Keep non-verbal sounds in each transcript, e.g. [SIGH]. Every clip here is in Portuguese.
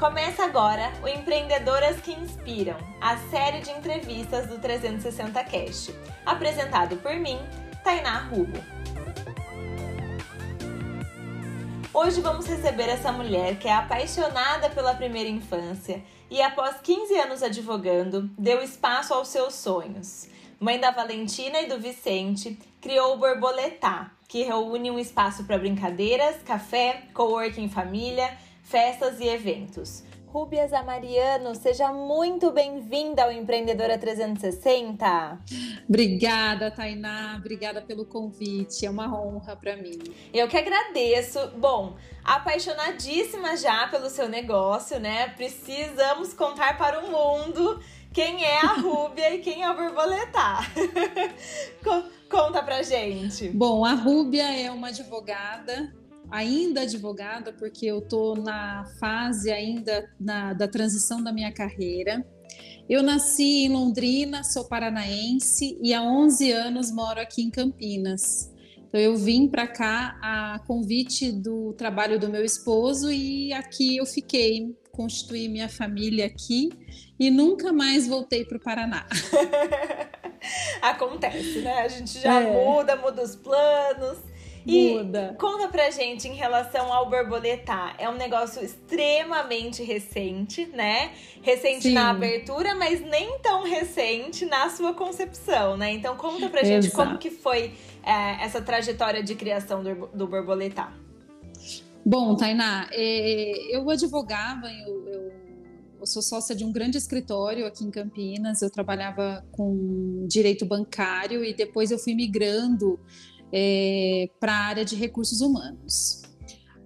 Começa agora o Empreendedoras que Inspiram, a série de entrevistas do 360 Cast, apresentado por mim, Tainá Rubo. Hoje vamos receber essa mulher que é apaixonada pela primeira infância e, após 15 anos advogando, deu espaço aos seus sonhos. Mãe da Valentina e do Vicente, criou o Borboletá, que reúne um espaço para brincadeiras, café, coworking família festas e eventos. Rúbia Zamariano, seja muito bem-vinda ao Empreendedora 360. Obrigada, Tainá. Obrigada pelo convite. É uma honra para mim. Eu que agradeço. Bom, apaixonadíssima já pelo seu negócio, né? Precisamos contar para o mundo quem é a Rúbia e quem é o Borboletar. [LAUGHS] Conta pra gente. Bom, a Rúbia é uma advogada ainda advogada, porque eu estou na fase ainda na, da transição da minha carreira. Eu nasci em Londrina, sou paranaense e há 11 anos moro aqui em Campinas. Então eu vim para cá a convite do trabalho do meu esposo e aqui eu fiquei, constituí minha família aqui e nunca mais voltei para o Paraná. [LAUGHS] Acontece, né? A gente já é. muda, muda os planos. E Muda. conta pra gente em relação ao borboletar. É um negócio extremamente recente, né? Recente Sim. na abertura, mas nem tão recente na sua concepção, né? Então conta pra gente Exato. como que foi é, essa trajetória de criação do, do borboletar. Bom, Tainá, é, eu advogava, eu, eu, eu, sou sócia de um grande escritório aqui em Campinas, eu trabalhava com direito bancário e depois eu fui migrando é, para a área de recursos humanos.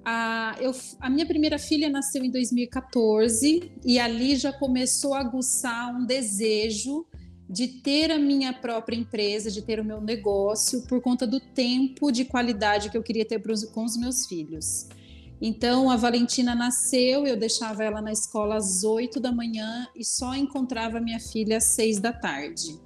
A, eu, a minha primeira filha nasceu em 2014 e ali já começou a aguçar um desejo de ter a minha própria empresa, de ter o meu negócio, por conta do tempo de qualidade que eu queria ter com os meus filhos. Então, a Valentina nasceu, eu deixava ela na escola às 8 da manhã e só encontrava minha filha às 6 da tarde.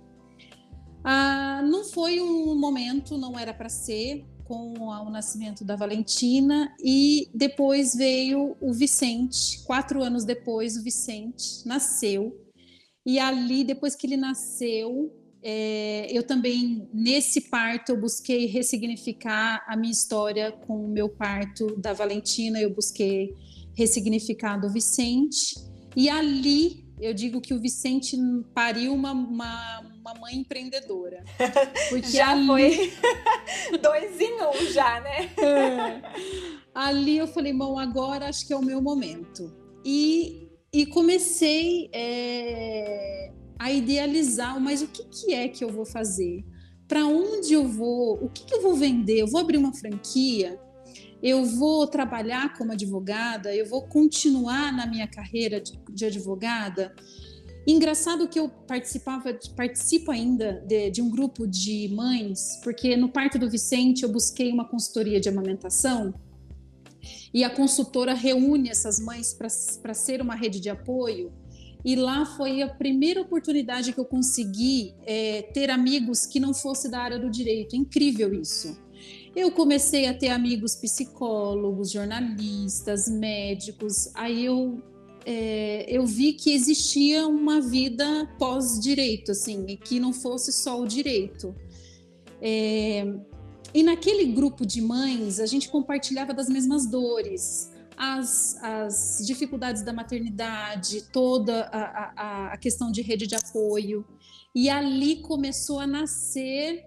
Ah, não foi um momento, não era para ser, com o nascimento da Valentina, e depois veio o Vicente. Quatro anos depois, o Vicente nasceu. E ali, depois que ele nasceu, é, eu também, nesse parto, eu busquei ressignificar a minha história com o meu parto da Valentina, eu busquei ressignificar do Vicente. E ali, eu digo que o Vicente pariu uma, uma uma mãe empreendedora. [LAUGHS] Porque já ali... foi [LAUGHS] dois em um já, né? É. Ali eu falei, bom, agora acho que é o meu momento. E, e comecei é, a idealizar, mas o que, que é que eu vou fazer? Para onde eu vou? O que, que eu vou vender? Eu vou abrir uma franquia? eu vou trabalhar como advogada, eu vou continuar na minha carreira de, de advogada. Engraçado que eu participava, participo ainda de, de, um grupo de mães, porque no parto do Vicente eu busquei uma consultoria de amamentação e a consultora reúne essas mães para ser uma rede de apoio. E lá foi a primeira oportunidade que eu consegui é, ter amigos que não fosse da área do direito. Incrível isso. Eu comecei a ter amigos psicólogos, jornalistas, médicos. Aí eu é, eu vi que existia uma vida pós-direito, assim, que não fosse só o direito. É, e naquele grupo de mães, a gente compartilhava das mesmas dores, as, as dificuldades da maternidade, toda a, a, a questão de rede de apoio. E ali começou a nascer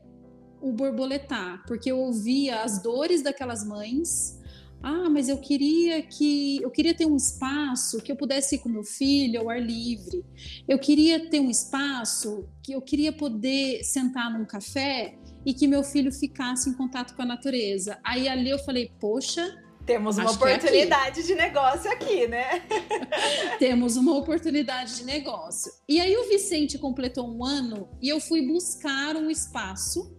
o borboletar, porque eu ouvia as dores daquelas mães, ah, mas eu queria que eu queria ter um espaço que eu pudesse ir com meu filho ao ar livre. Eu queria ter um espaço que eu queria poder sentar num café e que meu filho ficasse em contato com a natureza. Aí ali eu falei, poxa, temos uma é oportunidade é de negócio aqui, né? [LAUGHS] Temos uma oportunidade de negócio. E aí o Vicente completou um ano e eu fui buscar um espaço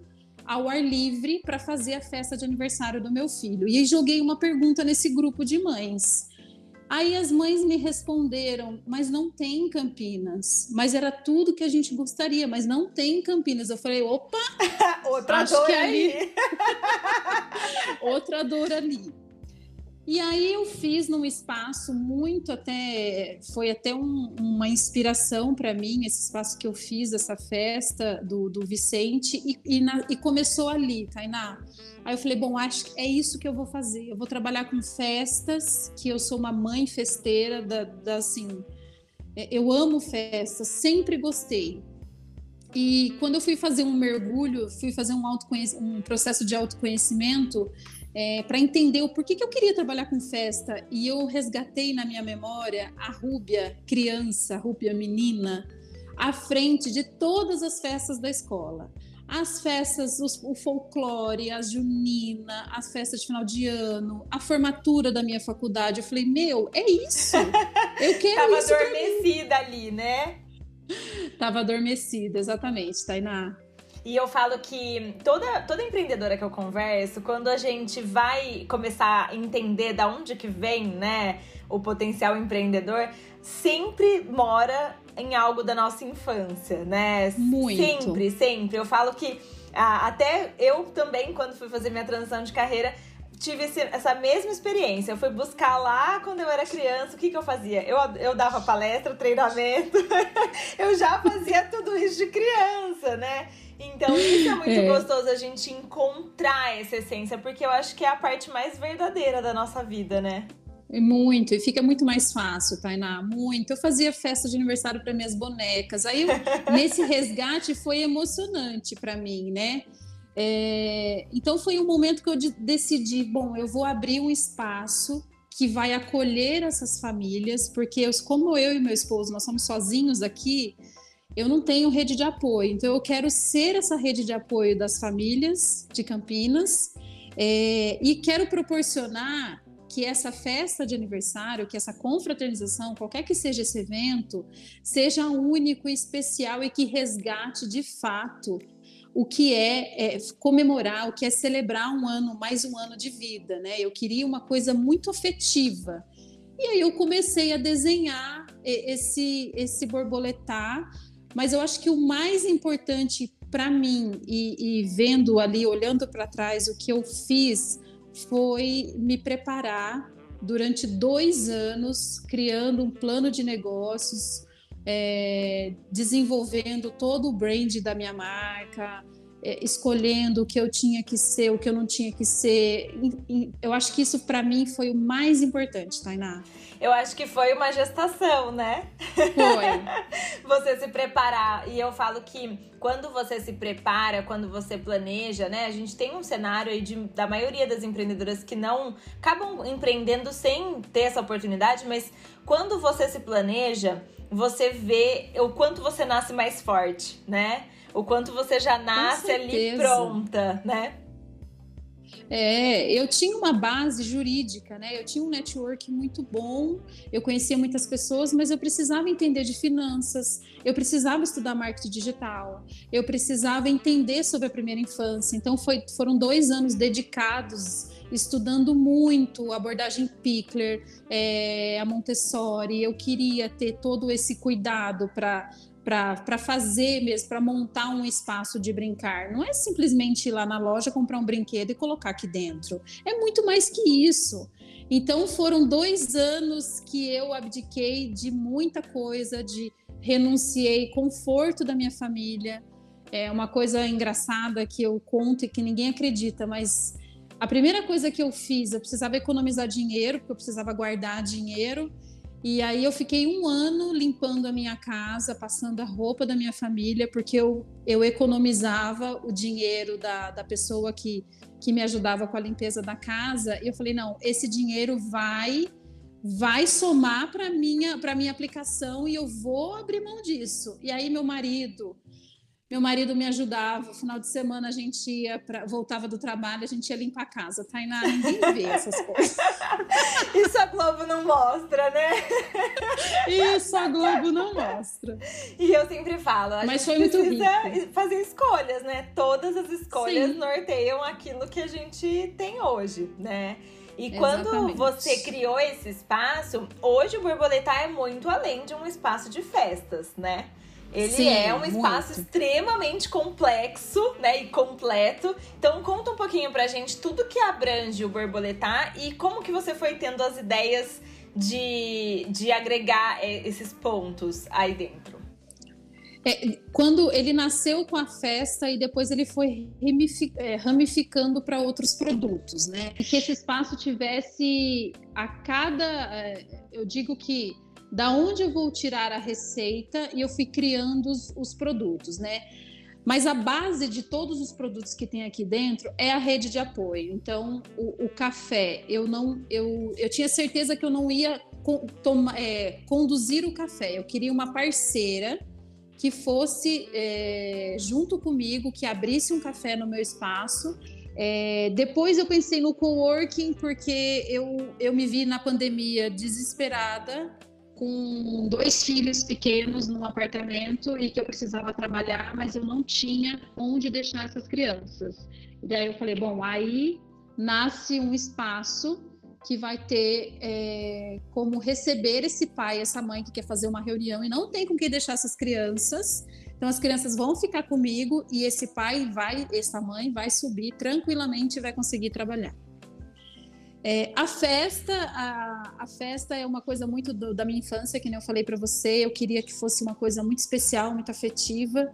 ao ar livre para fazer a festa de aniversário do meu filho. E aí joguei uma pergunta nesse grupo de mães. Aí as mães me responderam, mas não tem Campinas. Mas era tudo que a gente gostaria, mas não tem Campinas. Eu falei, opa! [LAUGHS] [LAUGHS] Outra dor ali. Outra dor ali. E aí eu fiz num espaço muito até foi até um, uma inspiração para mim esse espaço que eu fiz essa festa do, do Vicente e, e, na, e começou ali, Tainá. Aí eu falei, bom, acho que é isso que eu vou fazer. Eu vou trabalhar com festas, que eu sou uma mãe festeira da, da assim, é, eu amo festas, sempre gostei. E quando eu fui fazer um mergulho, fui fazer um, um processo de autoconhecimento, é, para entender o porquê que eu queria trabalhar com festa. E eu resgatei na minha memória a Rúbia criança, a Rúbia menina, à frente de todas as festas da escola. As festas, os, o folclore, a junina, as festas de final de ano, a formatura da minha faculdade. Eu falei, meu, é isso. Eu quero [LAUGHS] Tava isso. Tava adormecida ali, né? Tava adormecida, exatamente, Tainá. E eu falo que toda, toda empreendedora que eu converso, quando a gente vai começar a entender da onde que vem, né, o potencial empreendedor, sempre mora em algo da nossa infância, né? Muito. Sempre, sempre. Eu falo que ah, até eu também, quando fui fazer minha transição de carreira, tive esse, essa mesma experiência. Eu fui buscar lá quando eu era criança, o que, que eu fazia? Eu, eu dava palestra, treinamento, [LAUGHS] eu já fazia tudo isso de criança, né? Então, isso é muito é. gostoso a gente encontrar essa essência, porque eu acho que é a parte mais verdadeira da nossa vida, né? Muito, e fica muito mais fácil, Tainá, muito. Eu fazia festa de aniversário para minhas bonecas. Aí, eu, [LAUGHS] nesse resgate, foi emocionante para mim, né? É, então, foi um momento que eu decidi: bom, eu vou abrir um espaço que vai acolher essas famílias, porque eu, como eu e meu esposo, nós somos sozinhos aqui, eu não tenho rede de apoio. Então, eu quero ser essa rede de apoio das famílias de Campinas é, e quero proporcionar que essa festa de aniversário, que essa confraternização, qualquer que seja esse evento, seja único e especial e que resgate de fato o que é, é, comemorar, o que é celebrar um ano, mais um ano de vida, né? Eu queria uma coisa muito afetiva. E aí eu comecei a desenhar esse esse borboletar mas eu acho que o mais importante para mim, e, e, vendo ali, olhando para trás, o que eu fiz foi me preparar durante dois anos, criando um plano de negócios, é, desenvolvendo todo o brand da minha marca, escolhendo o que eu tinha que ser, o que eu não tinha que ser. Eu acho que isso para mim foi o mais importante, Tainá. Eu acho que foi uma gestação, né? Foi. [LAUGHS] você se preparar. E eu falo que quando você se prepara, quando você planeja, né? A gente tem um cenário aí de, da maioria das empreendedoras que não acabam empreendendo sem ter essa oportunidade, mas quando você se planeja, você vê o quanto você nasce mais forte, né? O quanto você já nasce ali pronta, né? É, eu tinha uma base jurídica, né? Eu tinha um network muito bom, eu conhecia muitas pessoas, mas eu precisava entender de finanças, eu precisava estudar marketing digital, eu precisava entender sobre a primeira infância. Então foi, foram dois anos dedicados estudando muito abordagem Pickler, é, a Montessori. Eu queria ter todo esse cuidado para para fazer mesmo, para montar um espaço de brincar. Não é simplesmente ir lá na loja comprar um brinquedo e colocar aqui dentro. É muito mais que isso. Então foram dois anos que eu abdiquei de muita coisa, de renunciei conforto da minha família. É uma coisa engraçada que eu conto e que ninguém acredita, mas a primeira coisa que eu fiz, eu precisava economizar dinheiro, porque eu precisava guardar dinheiro. E aí eu fiquei um ano limpando a minha casa, passando a roupa da minha família, porque eu, eu economizava o dinheiro da, da pessoa que, que me ajudava com a limpeza da casa. E eu falei, não, esse dinheiro vai vai somar para minha para minha aplicação e eu vou abrir mão disso. E aí meu marido meu marido me ajudava. No final de semana a gente ia pra, voltava do trabalho, a gente ia limpar a casa. Tainá, ninguém vê essas coisas. [LAUGHS] Isso a Globo não mostra, né? Isso a Globo não mostra. E eu sempre falo, a Mas gente foi precisa muito fazer escolhas, né? Todas as escolhas Sim. norteiam aquilo que a gente tem hoje, né? E quando Exatamente. você criou esse espaço, hoje o Borboletar é muito além de um espaço de festas, né? Ele Sim, é um espaço muito. extremamente complexo, né, e completo. Então conta um pouquinho pra gente tudo que abrange o borboletar e como que você foi tendo as ideias de, de agregar é, esses pontos aí dentro. É, quando ele nasceu com a festa e depois ele foi é, ramificando para outros produtos, né? Que esse espaço tivesse a cada, é, eu digo que da onde eu vou tirar a receita e eu fui criando os, os produtos, né? Mas a base de todos os produtos que tem aqui dentro é a rede de apoio. Então, o, o café, eu não, eu, eu tinha certeza que eu não ia toma, é, conduzir o café. Eu queria uma parceira que fosse é, junto comigo, que abrisse um café no meu espaço. É, depois eu pensei no coworking, porque eu, eu me vi na pandemia desesperada, com dois filhos pequenos num apartamento e que eu precisava trabalhar, mas eu não tinha onde deixar essas crianças. E daí eu falei, bom, aí nasce um espaço que vai ter é, como receber esse pai, essa mãe que quer fazer uma reunião e não tem com quem deixar essas crianças. Então as crianças vão ficar comigo e esse pai vai, essa mãe vai subir tranquilamente e vai conseguir trabalhar. É, a festa, a, a, festa é uma coisa muito do, da minha infância, que nem eu falei para você. Eu queria que fosse uma coisa muito especial, muito afetiva,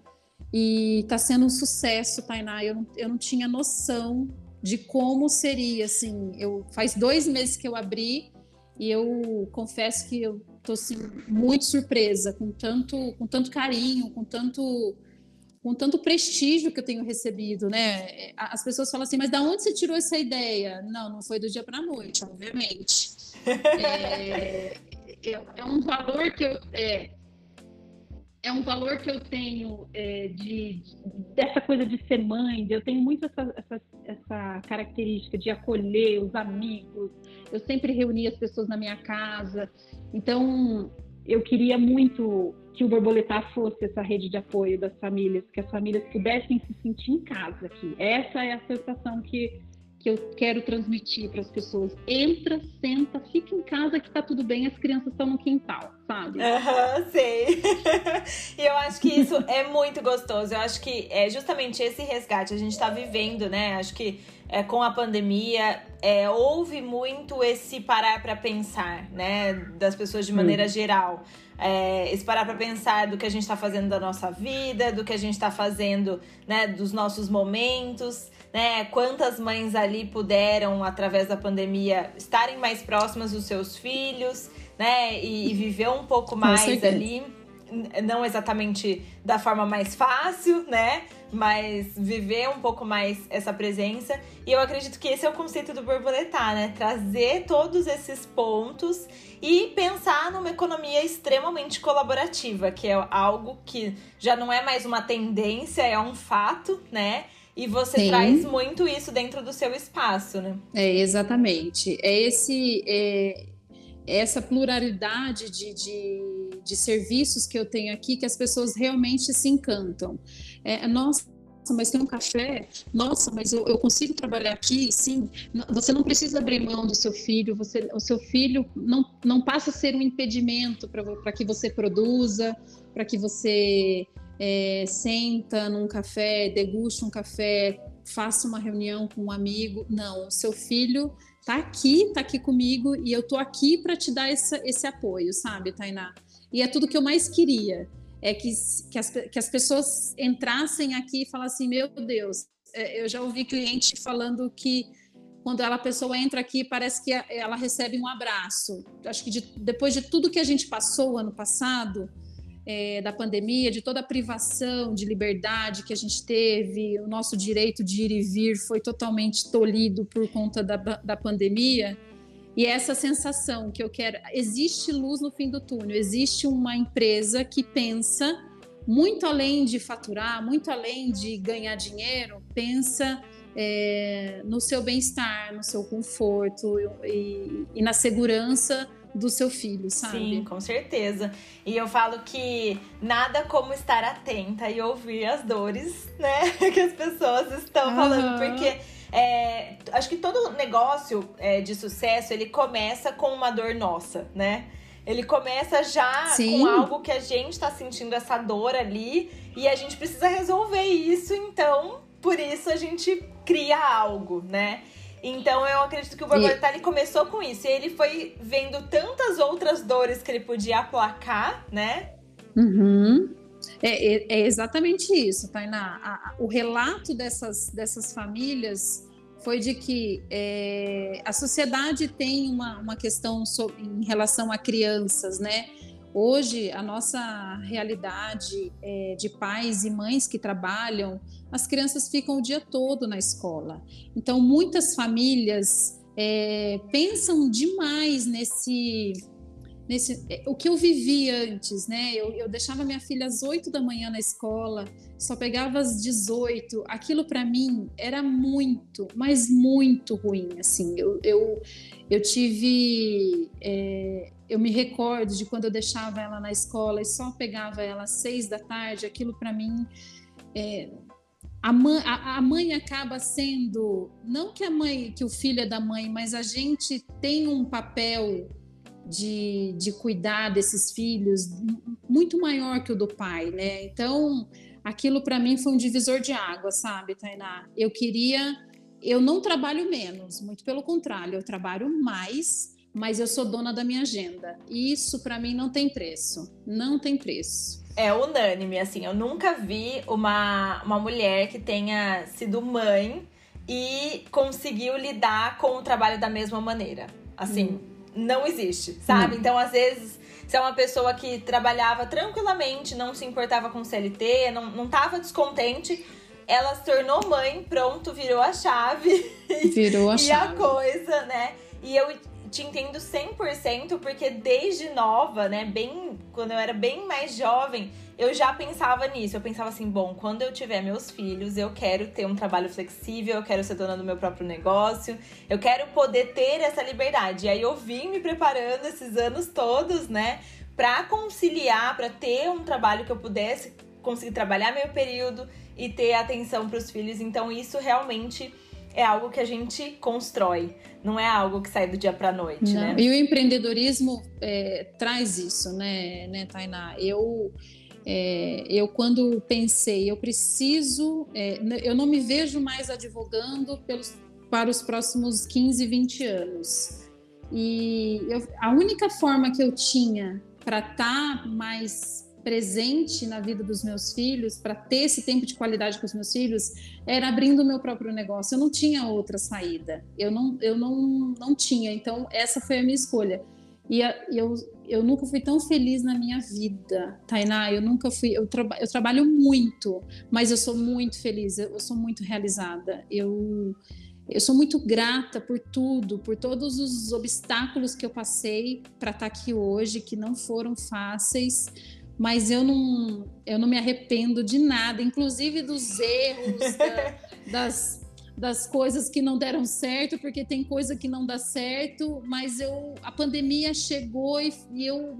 e está sendo um sucesso, Tainá. Eu não, eu não tinha noção de como seria, assim, eu faz dois meses que eu abri e eu confesso que eu tô assim, muito surpresa com tanto, com tanto carinho, com tanto, com tanto prestígio que eu tenho recebido, né? As pessoas falam assim, mas da onde você tirou essa ideia? Não, não foi do dia para a noite, obviamente. [LAUGHS] é, é, é, um valor que eu, é, é um valor que eu tenho é, de, dessa coisa de ser mãe, eu tenho muito essa, essa, essa, característica de acolher os amigos, eu sempre reunia as pessoas na minha casa, então eu queria muito que o Borboletar fosse essa rede de apoio das famílias, que as famílias pudessem se sentir em casa aqui. Essa é a sensação que que eu quero transmitir para as pessoas. Entra, senta, fica em casa que tá tudo bem, as crianças estão no quintal, sabe? Aham, uhum, sei. [LAUGHS] e eu acho que isso é muito gostoso. Eu acho que é justamente esse resgate a gente está vivendo, né? Acho que é, com a pandemia é, houve muito esse parar para pensar, né? Das pessoas de maneira hum. geral. É, esse parar para pensar do que a gente está fazendo da nossa vida, do que a gente está fazendo, né? Dos nossos momentos né? Quantas mães ali puderam, através da pandemia, estarem mais próximas dos seus filhos, né? E, e viver um pouco mais ali. Não exatamente da forma mais fácil, né? Mas viver um pouco mais essa presença. E eu acredito que esse é o conceito do borboletar, né? Trazer todos esses pontos e pensar numa economia extremamente colaborativa, que é algo que já não é mais uma tendência, é um fato, né? E você Sim. traz muito isso dentro do seu espaço, né? É, exatamente. É esse. É, essa pluralidade de, de, de, serviços que eu tenho aqui que as pessoas realmente se encantam. É, nossa, mas tem um café? Nossa, mas eu, eu, consigo trabalhar aqui? Sim. Você não precisa abrir mão do seu filho, você, o seu filho não, não passa a ser um impedimento para que você produza, para que você é, senta num café, degusta um café, faça uma reunião com um amigo. Não, o seu filho tá aqui, tá aqui comigo e eu tô aqui para te dar essa, esse apoio, sabe, Tainá? E é tudo que eu mais queria, é que, que, as, que as pessoas entrassem aqui e falassem, meu Deus, é, eu já ouvi cliente falando que quando ela, a pessoa entra aqui, parece que ela recebe um abraço. Acho que de, depois de tudo que a gente passou ano passado, é, da pandemia, de toda a privação de liberdade que a gente teve, o nosso direito de ir e vir foi totalmente tolhido por conta da, da pandemia. E essa sensação que eu quero, existe luz no fim do túnel, existe uma empresa que pensa muito além de faturar, muito além de ganhar dinheiro, pensa é, no seu bem-estar, no seu conforto e, e na segurança do seu filho, sabe? Sim, com certeza. E eu falo que nada como estar atenta e ouvir as dores, né, [LAUGHS] que as pessoas estão uhum. falando, porque é, acho que todo negócio é, de sucesso ele começa com uma dor nossa, né? Ele começa já Sim. com algo que a gente está sentindo essa dor ali e a gente precisa resolver isso, então por isso a gente cria algo, né? Então eu acredito que o Borbortali começou com isso. E ele foi vendo tantas outras dores que ele podia aplacar, né? Uhum. É, é, é, exatamente isso, Tainá. A, a, o relato dessas, dessas famílias foi de que é, a sociedade tem uma, uma questão sobre, em relação a crianças, né? Hoje, a nossa realidade é, de pais e mães que trabalham, as crianças ficam o dia todo na escola. Então, muitas famílias é, pensam demais nesse nesse é, o que eu vivi antes, né? Eu, eu deixava minha filha às 8 da manhã na escola, só pegava às 18. Aquilo para mim era muito, mas muito ruim. Assim, eu, eu, eu tive. É, eu me recordo de quando eu deixava ela na escola e só pegava ela às seis da tarde. Aquilo para mim. É, a mãe, a, a mãe acaba sendo não que a mãe que o filho é da mãe mas a gente tem um papel de, de cuidar desses filhos muito maior que o do pai, né? Então, aquilo para mim foi um divisor de água, sabe, Tainá? Eu queria, eu não trabalho menos, muito pelo contrário, eu trabalho mais, mas eu sou dona da minha agenda. E isso para mim não tem preço, não tem preço. É unânime, assim, eu nunca vi uma, uma mulher que tenha sido mãe e conseguiu lidar com o trabalho da mesma maneira. Assim, hum não existe, sabe? Hum. Então, às vezes, se é uma pessoa que trabalhava tranquilamente, não se importava com CLT, não, não tava descontente, ela se tornou mãe, pronto, virou a chave. [LAUGHS] Virou a e chave. a coisa, né? E eu te entendo 100% porque desde nova, né, bem quando eu era bem mais jovem, eu já pensava nisso. Eu pensava assim, bom, quando eu tiver meus filhos, eu quero ter um trabalho flexível, eu quero ser dona do meu próprio negócio, eu quero poder ter essa liberdade. E aí eu vim me preparando esses anos todos, né, para conciliar, para ter um trabalho que eu pudesse conseguir trabalhar meio período e ter atenção para os filhos. Então isso realmente é algo que a gente constrói, não é algo que sai do dia para noite, não. né? E o empreendedorismo é, traz isso, né, né, Tainá? Eu é, eu quando pensei, eu preciso, é, eu não me vejo mais advogando pelos, para os próximos 15, 20 anos. E eu, a única forma que eu tinha para estar tá mais presente na vida dos meus filhos, para ter esse tempo de qualidade com os meus filhos, era abrindo o meu próprio negócio. Eu não tinha outra saída. Eu não, eu não, não tinha. Então, essa foi a minha escolha. E, eu, eu nunca fui tão feliz na minha vida, Tainá. Eu nunca fui. Eu, traba, eu trabalho muito, mas eu sou muito feliz, eu, eu sou muito realizada. Eu, eu sou muito grata por tudo, por todos os obstáculos que eu passei para estar tá aqui hoje, que não foram fáceis, mas eu não, eu não me arrependo de nada, inclusive dos erros, da, [LAUGHS] das das coisas que não deram certo, porque tem coisa que não dá certo, mas eu a pandemia chegou e, e eu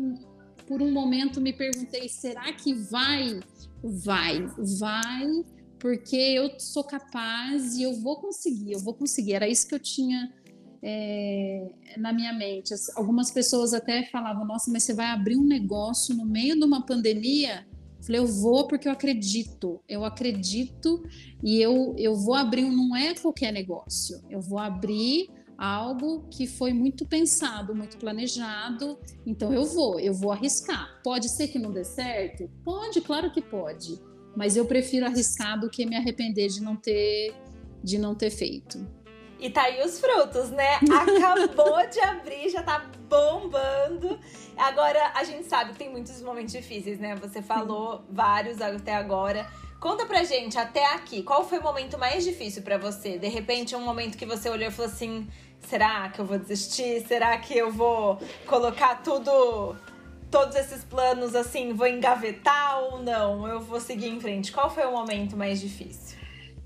por um momento me perguntei, será que vai? Vai, vai, porque eu sou capaz e eu vou conseguir, eu vou conseguir. Era isso que eu tinha é, na minha mente. Algumas pessoas até falavam, nossa, mas você vai abrir um negócio no meio de uma pandemia? Falei, eu vou porque eu acredito, eu acredito e eu, eu vou abrir, não é qualquer negócio, eu vou abrir algo que foi muito pensado, muito planejado, então eu vou, eu vou arriscar. Pode ser que não dê certo? Pode, claro que pode, mas eu prefiro arriscar do que me arrepender de não ter, de não ter feito. E tá aí os frutos, né? Acabou [LAUGHS] de abrir, já tá bombando. Agora, a gente sabe que tem muitos momentos difíceis, né? Você falou vários até agora. Conta pra gente, até aqui, qual foi o momento mais difícil para você? De repente, um momento que você olhou e falou assim: será que eu vou desistir? Será que eu vou colocar tudo, todos esses planos assim, vou engavetar ou não? Eu vou seguir em frente? Qual foi o momento mais difícil?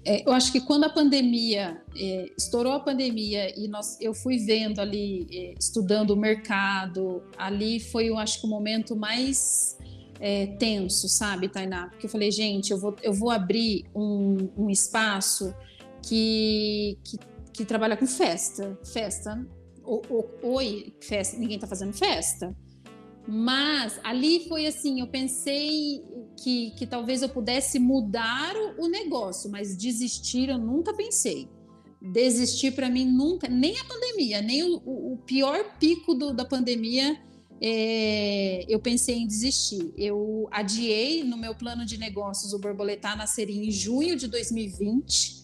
É, eu acho que quando a pandemia é, estourou a pandemia e nós, eu fui vendo ali, é, estudando o mercado, ali foi, eu acho que o momento mais é, tenso, sabe, Tainá? Porque eu falei, gente, eu vou, eu vou abrir um, um espaço que, que, que, trabalha com festa, festa. O, o, oi, festa, ninguém está fazendo festa. Mas ali foi assim, eu pensei que, que talvez eu pudesse mudar o, o negócio, mas desistir eu nunca pensei. Desistir para mim nunca, nem a pandemia, nem o, o pior pico do, da pandemia, é, eu pensei em desistir. Eu adiei no meu plano de negócios o borboletar nasceria em junho de 2020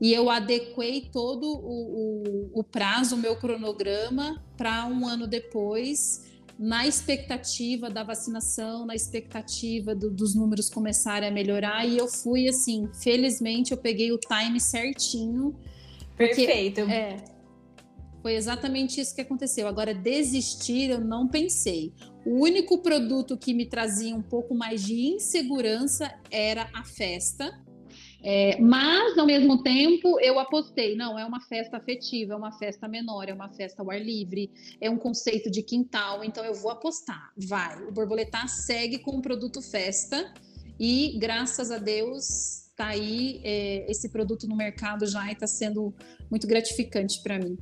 e eu adequei todo o, o, prazo, o meu cronograma para um ano depois na expectativa da vacinação, na expectativa do, dos números começarem a melhorar, e eu fui assim, felizmente eu peguei o time certinho. Porque, Perfeito. É, foi exatamente isso que aconteceu. Agora, desistir eu não pensei. O único produto que me trazia um pouco mais de insegurança era a festa, é, mas, ao mesmo tempo, eu apostei, não, é uma festa afetiva, é uma festa menor, é uma festa ao ar livre, é um conceito de quintal, então eu vou apostar, vai. O Borboletar segue com o produto festa e, graças a Deus, está aí é, esse produto no mercado já e está sendo muito gratificante para mim.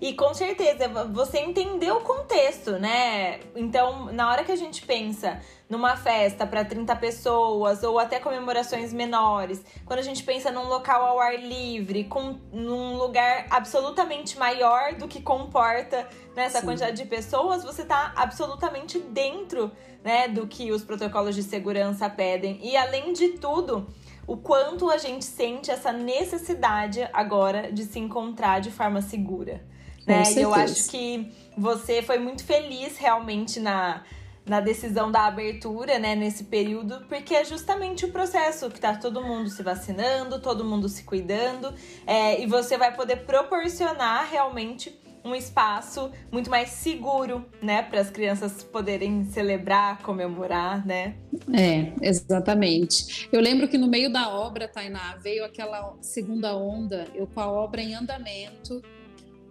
E com certeza, você entendeu o contexto, né? Então, na hora que a gente pensa numa festa para 30 pessoas ou até comemorações menores, quando a gente pensa num local ao ar livre, com num lugar absolutamente maior do que comporta nessa né, quantidade de pessoas, você está absolutamente dentro, né, do que os protocolos de segurança pedem. E além de tudo, o quanto a gente sente essa necessidade agora de se encontrar de forma segura né? E eu acho que você foi muito feliz realmente na, na decisão da abertura, né, nesse período, porque é justamente o processo que tá todo mundo se vacinando, todo mundo se cuidando, é, e você vai poder proporcionar realmente um espaço muito mais seguro, né, para as crianças poderem celebrar, comemorar, né? É, exatamente. Eu lembro que no meio da obra, Tainá, veio aquela segunda onda, eu com a obra em andamento,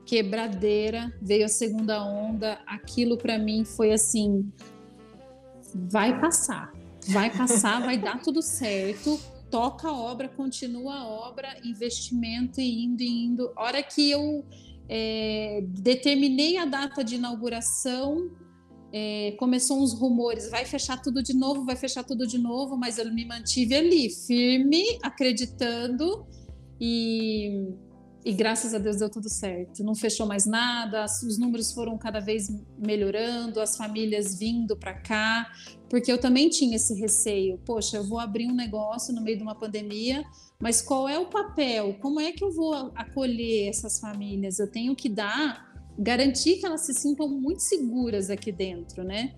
quebradeira, veio a segunda onda, aquilo para mim foi assim, vai passar, vai passar, vai dar tudo certo, toca a obra, continua a obra, investimento e indo e indo. Hora que eu é, determinei a data de inauguração, é, começou uns rumores, vai fechar tudo de novo, vai fechar tudo de novo, mas eu me mantive ali, firme, acreditando e e graças a Deus deu tudo certo. Não fechou mais nada, os números foram cada vez melhorando, as famílias vindo para cá, porque eu também tinha esse receio. Poxa, eu vou abrir um negócio no meio de uma pandemia, mas qual é o papel? Como é que eu vou acolher essas famílias? Eu tenho que dar, garantir que elas se sintam muito seguras aqui dentro, né?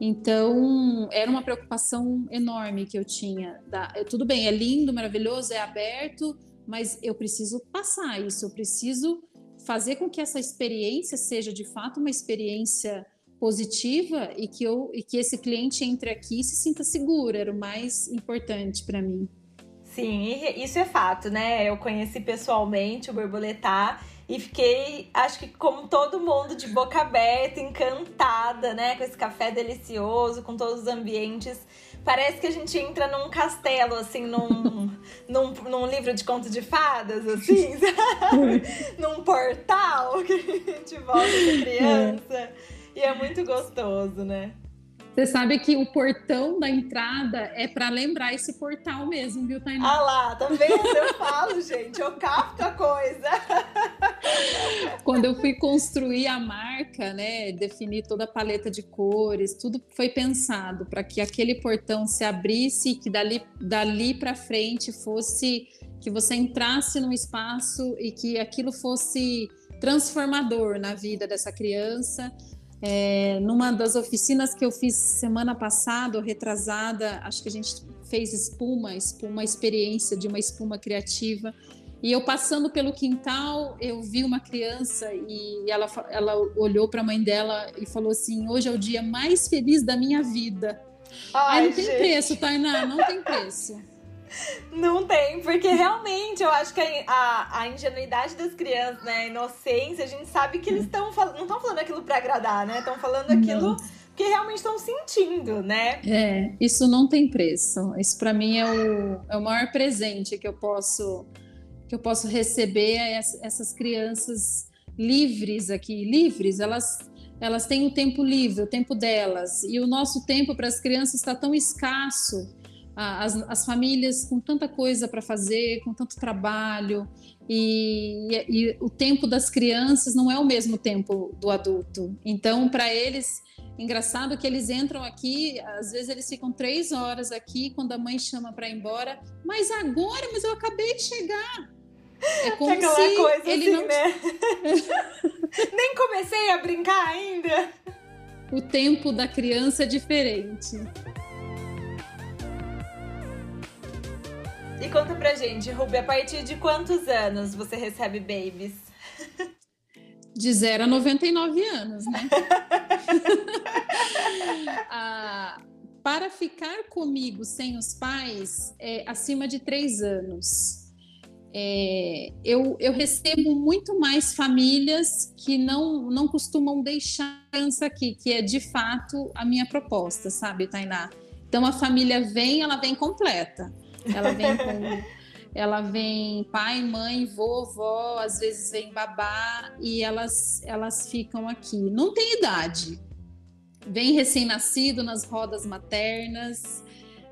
Então, era uma preocupação enorme que eu tinha. Da, tudo bem, é lindo, maravilhoso, é aberto, mas eu preciso passar isso, eu preciso fazer com que essa experiência seja de fato uma experiência positiva e que eu e que esse cliente entre aqui e se sinta seguro, era o mais importante para mim. Sim, isso é fato, né? Eu conheci pessoalmente o borboletar e fiquei, acho que como todo mundo, de boca aberta, encantada, né? Com esse café delicioso, com todos os ambientes Parece que a gente entra num castelo, assim, num, [LAUGHS] num, num livro de contos de fadas, assim, [LAUGHS] sabe? num portal [LAUGHS] que a gente volta de criança. E é muito gostoso, né? Você sabe que o portão da entrada é para lembrar esse portal mesmo, viu, Tainá? Ah lá, tá vendo? Eu falo, gente, eu capto a coisa. Quando eu fui construir a marca, né, definir toda a paleta de cores, tudo foi pensado para que aquele portão se abrisse e que dali, dali para frente fosse que você entrasse num espaço e que aquilo fosse transformador na vida dessa criança é, numa das oficinas que eu fiz semana passada, retrasada, acho que a gente fez espuma, espuma, experiência de uma espuma criativa. E eu passando pelo quintal, eu vi uma criança e ela, ela olhou para a mãe dela e falou assim: Hoje é o dia mais feliz da minha vida. Ai, Ai não gente. tem preço, Tainá, não tem preço. [LAUGHS] Não tem, porque realmente eu acho que a, a, ingenuidade das crianças, né, a inocência, a gente sabe que eles estão não estão falando aquilo para agradar, né? Estão falando aquilo não. que realmente estão sentindo, né? É, isso não tem preço. Isso para mim é o, é o maior presente que eu posso que eu posso receber é essas crianças livres aqui, livres, elas elas têm o tempo livre, o tempo delas, e o nosso tempo para as crianças está tão escasso. As, as, famílias com tanta coisa para fazer, com tanto trabalho, e, e, o tempo das crianças não é o mesmo tempo do adulto. Então, para eles, engraçado que eles entram aqui, às vezes eles ficam três horas aqui, quando a mãe chama para ir embora, mas agora, mas eu acabei de chegar. É como Aquela se coisa ele assim, não... né? [LAUGHS] Nem comecei a brincar ainda. O tempo da criança é diferente. E conta pra gente, Ruby, a partir de quantos anos você recebe babies? De 0 a 99 anos, né? [LAUGHS] ah, para ficar comigo sem os pais, é acima de 3 anos. É, eu, eu, recebo muito mais famílias que não, não costumam deixar criança aqui, que é de fato a minha proposta, sabe, Tainá? Então a família vem, ela vem completa. Ela vem com. [LAUGHS] ela vem pai, mãe, vovó, às vezes vem babá e elas, elas ficam aqui. Não tem idade. Vem recém-nascido nas rodas maternas,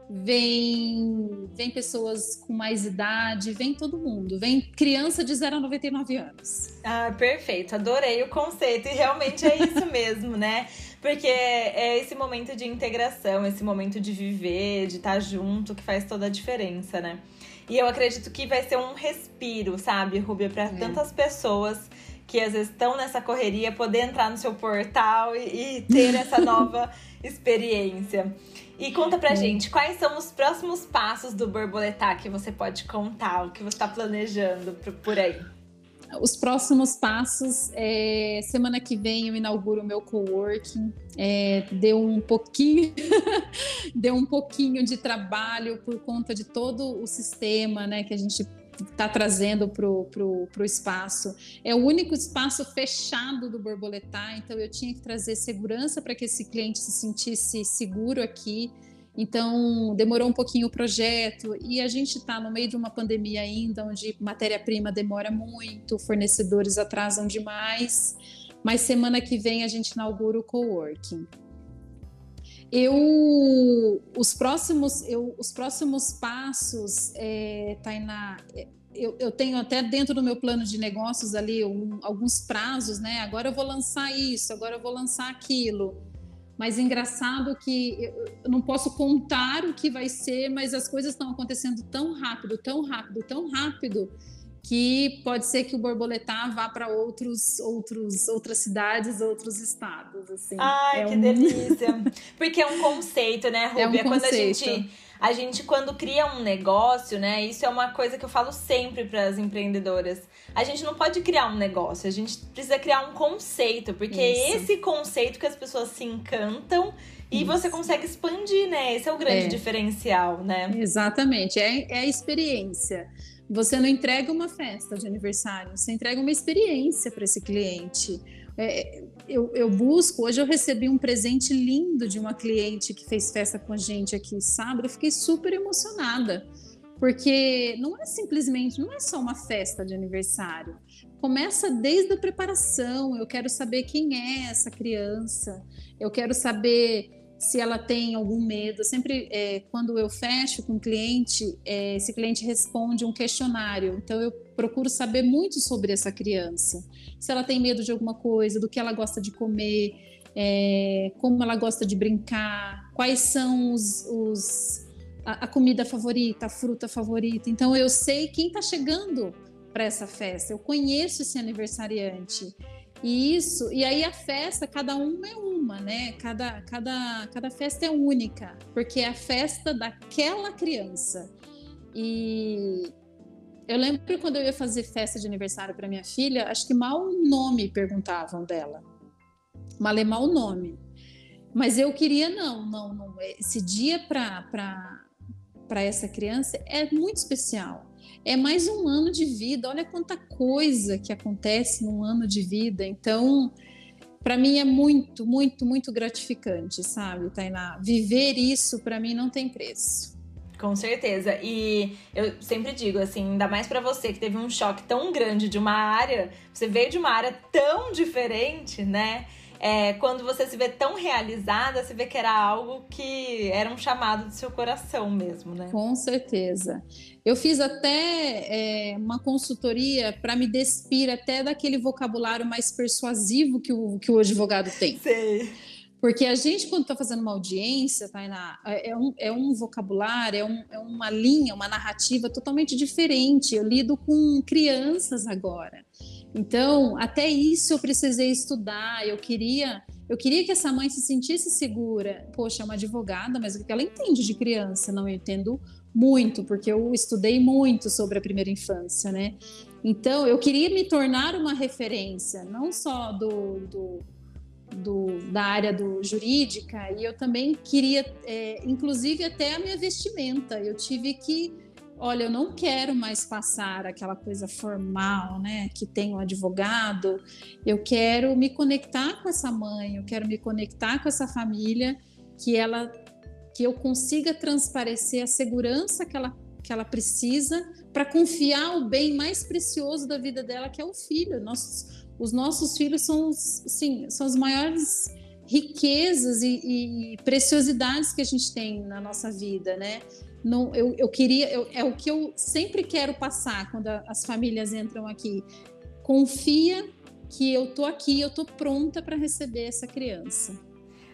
vem, vem pessoas com mais idade, vem todo mundo, vem criança de 0 a 99 anos. Ah, perfeito, adorei o conceito e realmente é isso [LAUGHS] mesmo, né? Porque é esse momento de integração, esse momento de viver, de estar junto que faz toda a diferença, né? E eu acredito que vai ser um respiro, sabe, Rubia, para é. tantas pessoas que às vezes estão nessa correria, poder entrar no seu portal e, e ter essa [LAUGHS] nova experiência. E conta pra gente, quais são os próximos passos do Borboletar que você pode contar, o que você está planejando por aí? Os próximos passos, é, semana que vem eu inauguro o meu coworking. É, deu um pouquinho, [LAUGHS] deu um pouquinho de trabalho por conta de todo o sistema, né, que a gente está trazendo para o espaço. É o único espaço fechado do borboletar, então eu tinha que trazer segurança para que esse cliente se sentisse seguro aqui. Então, demorou um pouquinho o projeto e a gente está no meio de uma pandemia ainda, onde matéria-prima demora muito, fornecedores atrasam demais, mas semana que vem a gente inaugura o coworking. Eu, os próximos, eu, os próximos passos, é, Tainá, é, eu, eu, tenho até dentro do meu plano de negócios ali um, alguns prazos, né? Agora eu vou lançar isso, agora eu vou lançar aquilo. Mas engraçado que eu não posso contar o que vai ser, mas as coisas estão acontecendo tão rápido, tão rápido, tão rápido, que pode ser que o borboletar vá para outros, outros, outras cidades, outros estados. Assim. Ai, é que um... delícia! [LAUGHS] Porque é um conceito, né, Rubia? É um conceito. quando a gente, a gente, quando cria um negócio, né? Isso é uma coisa que eu falo sempre para as empreendedoras. A gente não pode criar um negócio, a gente precisa criar um conceito, porque é esse conceito que as pessoas se encantam e Isso. você consegue expandir, né? Esse é o grande é. diferencial, né? Exatamente, é, é a experiência. Você não entrega uma festa de aniversário, você entrega uma experiência para esse cliente. É, eu, eu, busco, hoje eu recebi um presente lindo de uma cliente que fez festa com a gente aqui sábado, eu fiquei super emocionada, porque não é simplesmente, não é só uma festa de aniversário. Começa desde a preparação, eu quero saber quem é essa criança, eu quero saber se ela tem algum medo. Sempre, é, quando eu fecho com o cliente, é, esse cliente responde um questionário. Então, eu procuro saber muito sobre essa criança. Se ela tem medo de alguma coisa, do que ela gosta de comer, é, como ela gosta de brincar, quais são os, os a, a, comida favorita, a fruta favorita. Então, eu sei quem está chegando para essa festa. Eu conheço esse aniversariante. E isso, e aí a festa, cada uma é uma, né? Cada, cada, cada festa é única, porque é a festa daquela criança. E eu lembro quando eu ia fazer festa de aniversário para minha filha, acho que mal o nome perguntavam dela. Malemar o nome. Mas eu queria, não, não, não. Esse dia para essa criança é muito especial é mais um ano de vida. Olha quanta coisa que acontece num ano de vida. Então, para mim é muito, muito, muito gratificante, sabe, Tainá? Viver isso para mim não tem preço. Com certeza. E eu sempre digo assim, ainda mais para você que teve um choque tão grande de uma área, você veio de uma área tão diferente, né? É, quando você se vê tão realizada, você vê que era algo que era um chamado do seu coração mesmo, né? Com certeza. Eu fiz até é, uma consultoria para me despir até daquele vocabulário mais persuasivo que o, que o advogado tem. Sei. Porque a gente, quando está fazendo uma audiência, Tainá, é, é um, é um vocabulário, é, um, é uma linha, uma narrativa totalmente diferente. Eu lido com crianças agora. Então, até isso eu precisei estudar. Eu queria, eu queria que essa mãe se sentisse segura. Poxa, é uma advogada, mas o que ela entende de criança? Não, eu entendo muito, porque eu estudei muito sobre a primeira infância, né? Então, eu queria me tornar uma referência, não só do, do, do da área do jurídica, e eu também queria, é, inclusive, até a minha vestimenta. Eu tive que olha, eu não quero mais passar aquela coisa formal, né, que tem um advogado. Eu quero me conectar com essa mãe, eu quero me conectar com essa família, que ela que eu consiga transparecer a segurança que ela que ela precisa para confiar o bem mais precioso da vida dela, que é o filho. Nossos, os nossos filhos são, sim, são as maiores riquezas e, e, preciosidades que a gente tem na nossa vida, né? Não, eu, eu queria, eu, é o que eu sempre quero passar quando a, as famílias entram aqui. Confia que eu tô aqui, eu tô pronta para receber essa criança.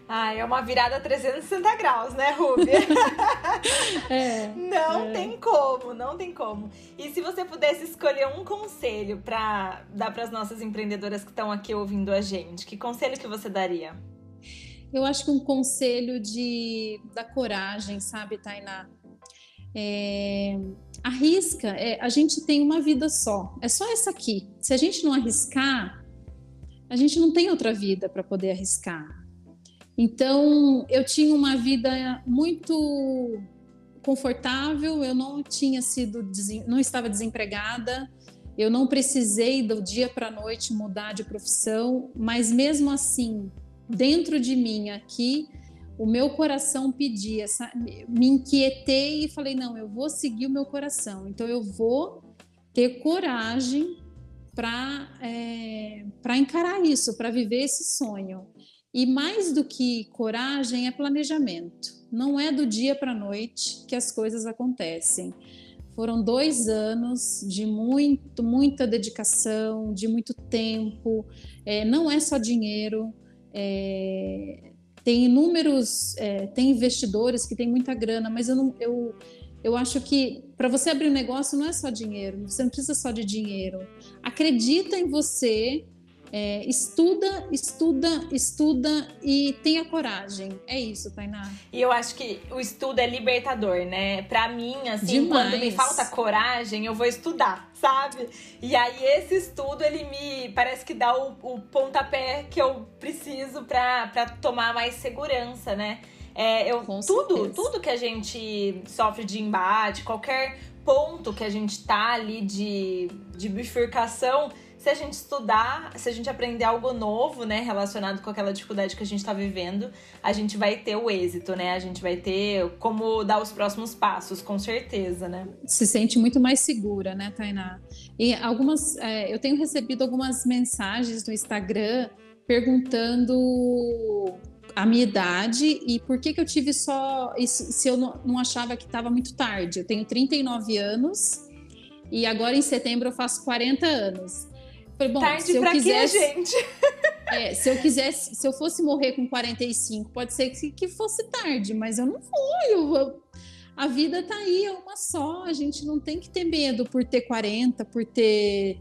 Ah, é uma virada 360 graus, né, Ruby? [LAUGHS] é, [LAUGHS] não é. tem como, não tem como. E se você pudesse escolher um conselho para dar para as nossas empreendedoras que estão aqui ouvindo a gente, que conselho que você daria? Eu acho que um conselho de da coragem, sabe, Tainá? É, arrisca, é, a gente tem uma vida só, é só essa aqui. Se a gente não arriscar, a gente não tem outra vida para poder arriscar. Então, eu tinha uma vida muito confortável, eu não tinha sido, não estava desempregada, eu não precisei do dia para a noite mudar de profissão, mas mesmo assim, dentro de mim aqui, o meu coração pedia, me inquietei e falei: não, eu vou seguir o meu coração, então eu vou ter coragem para é, encarar isso, para viver esse sonho. E mais do que coragem, é planejamento. Não é do dia para a noite que as coisas acontecem. Foram dois anos de muito, muita dedicação, de muito tempo. É, não é só dinheiro. É, tem inúmeros, é, tem investidores que têm muita grana, mas eu não, eu, eu acho que para você abrir um negócio não é só dinheiro, você não precisa só de dinheiro. Acredita em você, é, estuda, estuda, estuda e tenha coragem. É isso, Tainá. E eu acho que o estudo é libertador, né? Pra mim, assim, Demais. quando me falta coragem, eu vou estudar, sabe? E aí esse estudo, ele me parece que dá o, o pontapé que eu preciso pra, pra tomar mais segurança, né? É, eu, tudo, tudo que a gente sofre de embate, qualquer ponto que a gente tá ali de, de bifurcação, se a gente estudar, se a gente aprender algo novo, né, relacionado com aquela dificuldade que a gente está vivendo, a gente vai ter o êxito, né? A gente vai ter como dar os próximos passos, com certeza, né? Se sente muito mais segura, né, Tainá? E algumas, é, eu tenho recebido algumas mensagens no Instagram perguntando a minha idade e por que, que eu tive só. Se eu não, não achava que estava muito tarde. Eu tenho 39 anos e agora em setembro eu faço 40 anos. Falei, bom, Tarde se eu pra quisesse, quê, gente? [LAUGHS] É, se eu quisesse, se eu fosse morrer com 45, pode ser que, que fosse tarde, mas eu não fui. Eu, a vida tá aí, é uma só. A gente não tem que ter medo por ter 40, por ter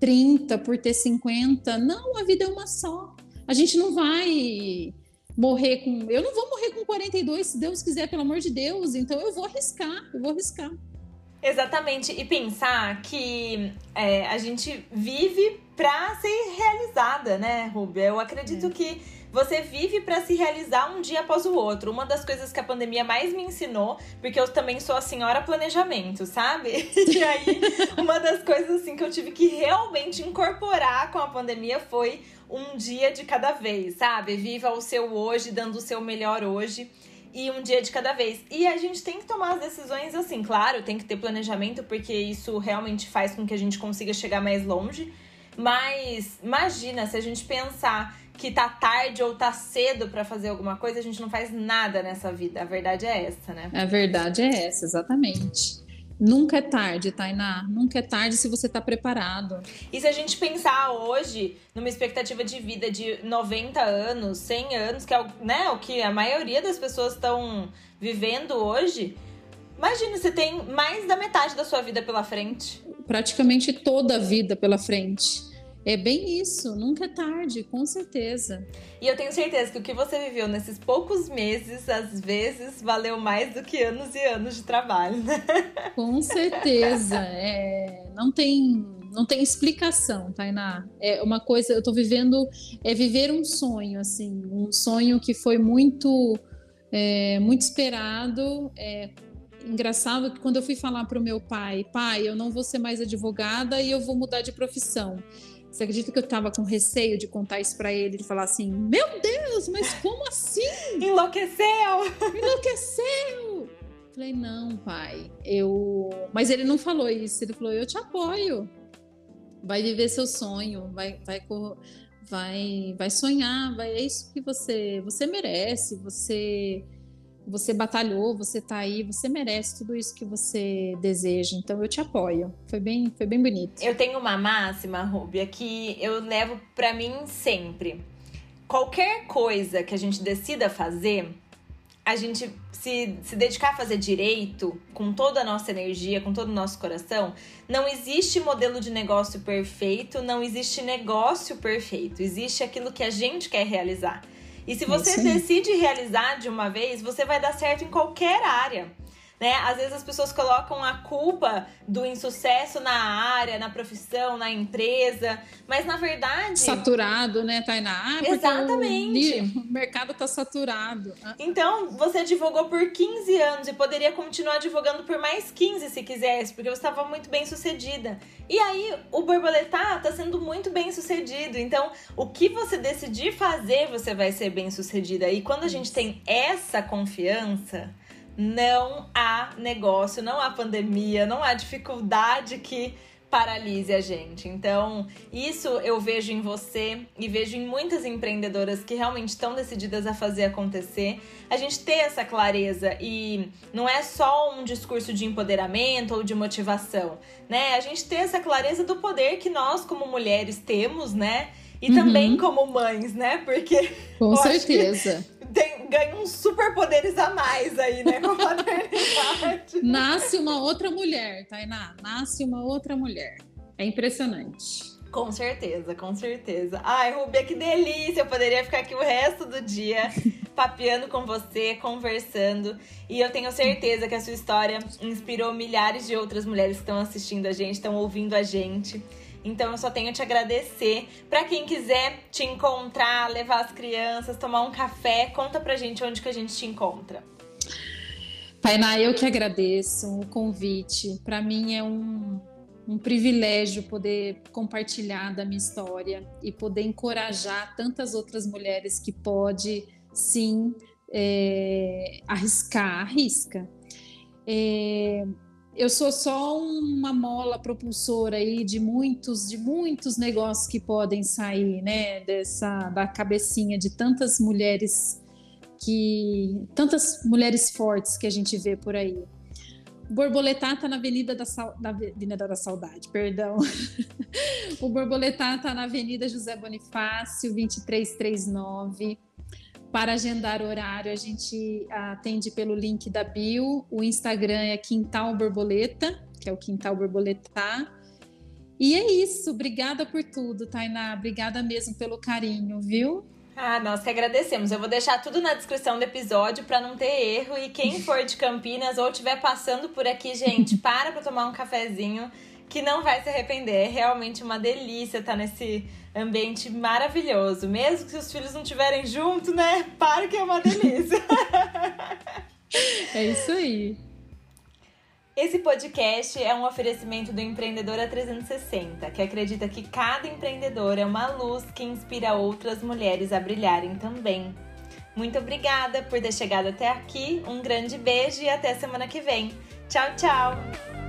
30, por ter 50. Não, a vida é uma só. A gente não vai morrer com. Eu não vou morrer com 42, se Deus quiser, pelo amor de Deus. Então eu vou arriscar, eu vou arriscar. Exatamente. E pensar que é, a gente vive pra ser realizada, né, Rubia? Eu acredito é. que você vive para se realizar um dia após o outro. Uma das coisas que a pandemia mais me ensinou, porque eu também sou a senhora planejamento, sabe? [LAUGHS] E aí, uma das coisas assim que eu tive que realmente incorporar com a pandemia foi um dia de cada vez, sabe? Viva o seu hoje, dando o seu melhor hoje e um dia de cada vez. E a gente tem que tomar as decisões assim, claro, tem que ter planejamento, porque isso realmente faz com que a gente consiga chegar mais longe. Mas imagina se a gente pensar que tá tarde ou tá cedo para fazer alguma coisa, a gente não faz nada nessa vida. A verdade é essa, né? A verdade é essa, exatamente. Nunca é tarde, Tainá. Nunca é tarde se você está preparado. E se a gente pensar hoje numa expectativa de vida de 90 anos, 100 anos, que é o, né, o que a maioria das pessoas estão vivendo hoje, imagina, você tem mais da metade da sua vida pela frente. Praticamente toda a vida pela frente. É bem isso, nunca é tarde, com certeza. E eu tenho certeza que o que você viveu nesses poucos meses, às vezes, valeu mais do que anos e anos de trabalho, né? [LAUGHS] Com certeza. É, não tem não tem explicação, Tainá. É uma coisa, eu tô vivendo, é viver um sonho, assim, um sonho que foi muito, é, muito esperado. É, engraçado que quando eu fui falar para o meu pai, pai, eu não vou ser mais advogada e eu vou mudar de profissão. Você acredita que eu tava com receio de contar isso para ele e falar assim: Meu Deus, mas como assim? [LAUGHS] Enlouqueceu! Enlouqueceu! Falei: Não, pai, eu. Mas ele não falou isso, ele falou: Eu te apoio. Vai viver seu sonho, vai, vai, vai, vai sonhar, vai, é isso que você, você merece, você você batalhou, você tá aí, você merece tudo isso que você deseja. Então eu te apoio. Foi bem, foi bem bonito. Eu tenho uma máxima, Rúbia, que eu levo para mim sempre. Qualquer coisa que a gente decida fazer, a gente se, se dedicar a fazer direito, com toda a nossa energia, com todo o nosso coração, não existe modelo de negócio perfeito, não existe negócio perfeito. Existe aquilo que a gente quer realizar. E se você decide realizar de uma vez, você vai dar certo em qualquer área. Né? Às vezes as pessoas colocam a culpa do insucesso na área, na profissão, na empresa, mas na verdade. Saturado, né, Tainá? Ah, Exatamente. O, mercado tá saturado. Ah. Então, você divulgou por 15 anos e poderia continuar divulgando por mais 15 se quisesse, porque você estava muito bem sucedida. E aí, o borboletar tá sendo muito bem sucedido. Então, o que você decidir fazer, você vai ser bem sucedida. E quando a gente tem essa confiança não há negócio, não há pandemia, não há dificuldade que paralise a gente. Então, isso eu vejo em você e vejo em muitas empreendedoras que realmente estão decididas a fazer acontecer. A gente ter essa clareza e não é só um discurso de empoderamento ou de motivação, né? A gente ter essa clareza do poder que nós como mulheres temos, né? E uhum. também como mães, né? Porque com [LAUGHS] certeza tem, ganha uns superpoderes a mais aí, né, [LAUGHS] com a maternidade. Nasce uma outra mulher, Tainá. Nasce uma outra mulher. É impressionante. Com certeza, com certeza. Ai, Rubia, que delícia! Eu poderia ficar aqui o resto do dia [LAUGHS] papeando com você, conversando. E eu tenho certeza que a sua história inspirou milhares de outras mulheres que estão assistindo a gente, estão ouvindo a gente. Então eu só tenho a te agradecer. Para quem quiser te encontrar, levar as crianças, tomar um café, conta pra gente onde que a gente te encontra. Painá, eu que agradeço o convite. Para mim é um, um privilégio poder compartilhar da minha história e poder encorajar tantas outras mulheres que pode sim é, arriscar, arrisca. É, eu sou só uma mola propulsora aí de muitos, de muitos negócios que podem sair, né, dessa da cabecinha de tantas mulheres que tantas mulheres fortes que a gente vê por aí. O Borboletar tá na Avenida da, Sa... da Avenida da Saudade, perdão. [LAUGHS] o Borboletar tá na Avenida José Bonifácio, 2339. Para agendar horário, a gente atende pelo link da bio. O Instagram é Quintal Borboleta, que é o Quintal Borboletar. E é isso. Obrigada por tudo, Tainá. Obrigada mesmo pelo carinho, viu? Ah, nós que agradecemos. Eu vou deixar tudo na descrição do episódio para não ter erro. E quem for de Campinas ou estiver passando por aqui, gente, [LAUGHS] para para tomar um cafezinho que não vai se arrepender. É realmente uma delícia estar nesse ambiente maravilhoso. Mesmo que os filhos não estiverem junto, né? Para que é uma delícia. [LAUGHS] é isso aí. Esse podcast é um oferecimento do Empreendedora 360, que acredita que cada empreendedor é uma luz que inspira outras mulheres a brilharem também. Muito obrigada por ter chegado até aqui, um grande beijo e até semana que vem. Tchau, tchau!